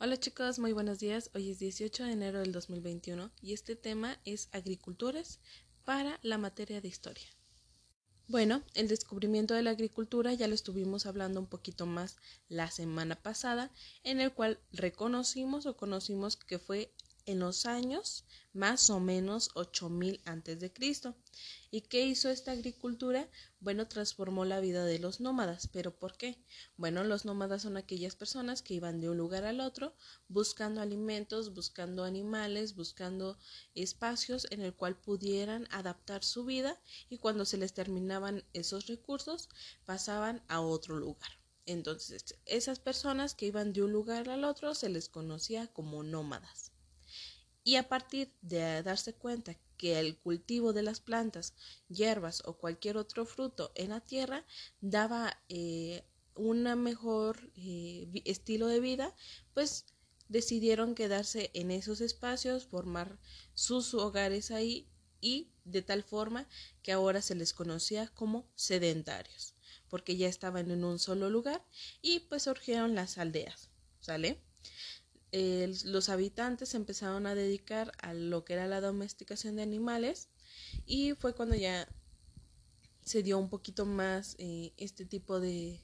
Hola chicos, muy buenos días. Hoy es 18 de enero del 2021 y este tema es agricultores para la materia de historia. Bueno, el descubrimiento de la agricultura ya lo estuvimos hablando un poquito más la semana pasada, en el cual reconocimos o conocimos que fue en los años más o menos 8000 antes de Cristo. ¿Y qué hizo esta agricultura? Bueno, transformó la vida de los nómadas. ¿Pero por qué? Bueno, los nómadas son aquellas personas que iban de un lugar al otro buscando alimentos, buscando animales, buscando espacios en el cual pudieran adaptar su vida y cuando se les terminaban esos recursos pasaban a otro lugar. Entonces, esas personas que iban de un lugar al otro se les conocía como nómadas y a partir de darse cuenta que el cultivo de las plantas, hierbas o cualquier otro fruto en la tierra daba eh, un mejor eh, estilo de vida, pues decidieron quedarse en esos espacios, formar sus hogares ahí y de tal forma que ahora se les conocía como sedentarios, porque ya estaban en un solo lugar y pues surgieron las aldeas, ¿sale? Los habitantes empezaron a dedicar a lo que era la domesticación de animales y fue cuando ya se dio un poquito más eh, este tipo de,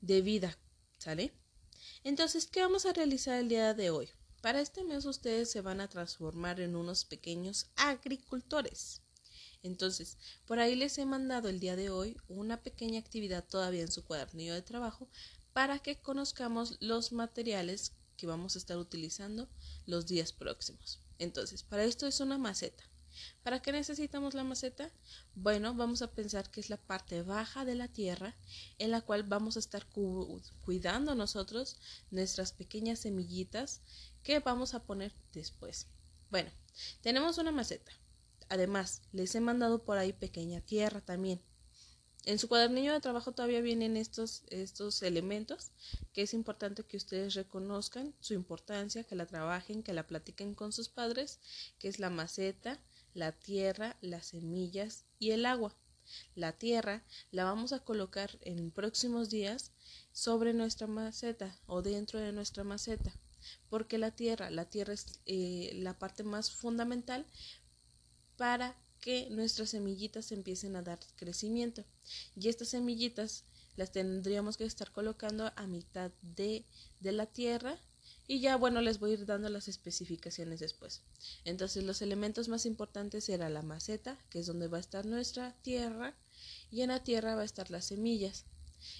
de vida, ¿sale? Entonces, ¿qué vamos a realizar el día de hoy? Para este mes ustedes se van a transformar en unos pequeños agricultores. Entonces, por ahí les he mandado el día de hoy una pequeña actividad todavía en su cuadernillo de trabajo para que conozcamos los materiales que vamos a estar utilizando los días próximos. Entonces, para esto es una maceta. ¿Para qué necesitamos la maceta? Bueno, vamos a pensar que es la parte baja de la tierra en la cual vamos a estar cuidando nosotros nuestras pequeñas semillitas que vamos a poner después. Bueno, tenemos una maceta. Además, les he mandado por ahí pequeña tierra también. En su cuadernillo de trabajo todavía vienen estos, estos elementos que es importante que ustedes reconozcan su importancia, que la trabajen, que la platiquen con sus padres, que es la maceta, la tierra, las semillas y el agua. La tierra la vamos a colocar en próximos días sobre nuestra maceta o dentro de nuestra maceta, porque la tierra, la tierra es eh, la parte más fundamental para que nuestras semillitas empiecen a dar crecimiento. Y estas semillitas las tendríamos que estar colocando a mitad de, de la tierra y ya bueno les voy a ir dando las especificaciones después. Entonces los elementos más importantes será la maceta, que es donde va a estar nuestra tierra, y en la tierra va a estar las semillas.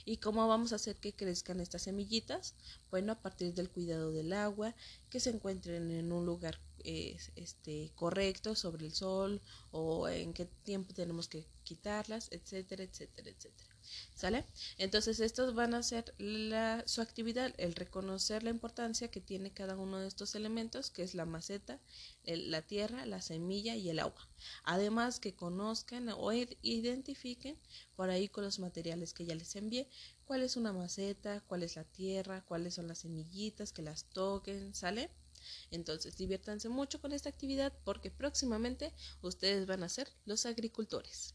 ¿Y cómo vamos a hacer que crezcan estas semillitas? Bueno, a partir del cuidado del agua, que se encuentren en un lugar este, correcto sobre el sol o en qué tiempo tenemos que quitarlas, etcétera, etcétera, etcétera. ¿Sale? Entonces, estos van a ser la, su actividad, el reconocer la importancia que tiene cada uno de estos elementos, que es la maceta, la tierra, la semilla y el agua. Además, que conozcan o identifiquen por ahí con los materiales que ya les envié, cuál es una maceta, cuál es la tierra, cuáles son las semillitas, que las toquen, ¿sale? Entonces, diviértanse mucho con esta actividad porque próximamente ustedes van a ser los agricultores.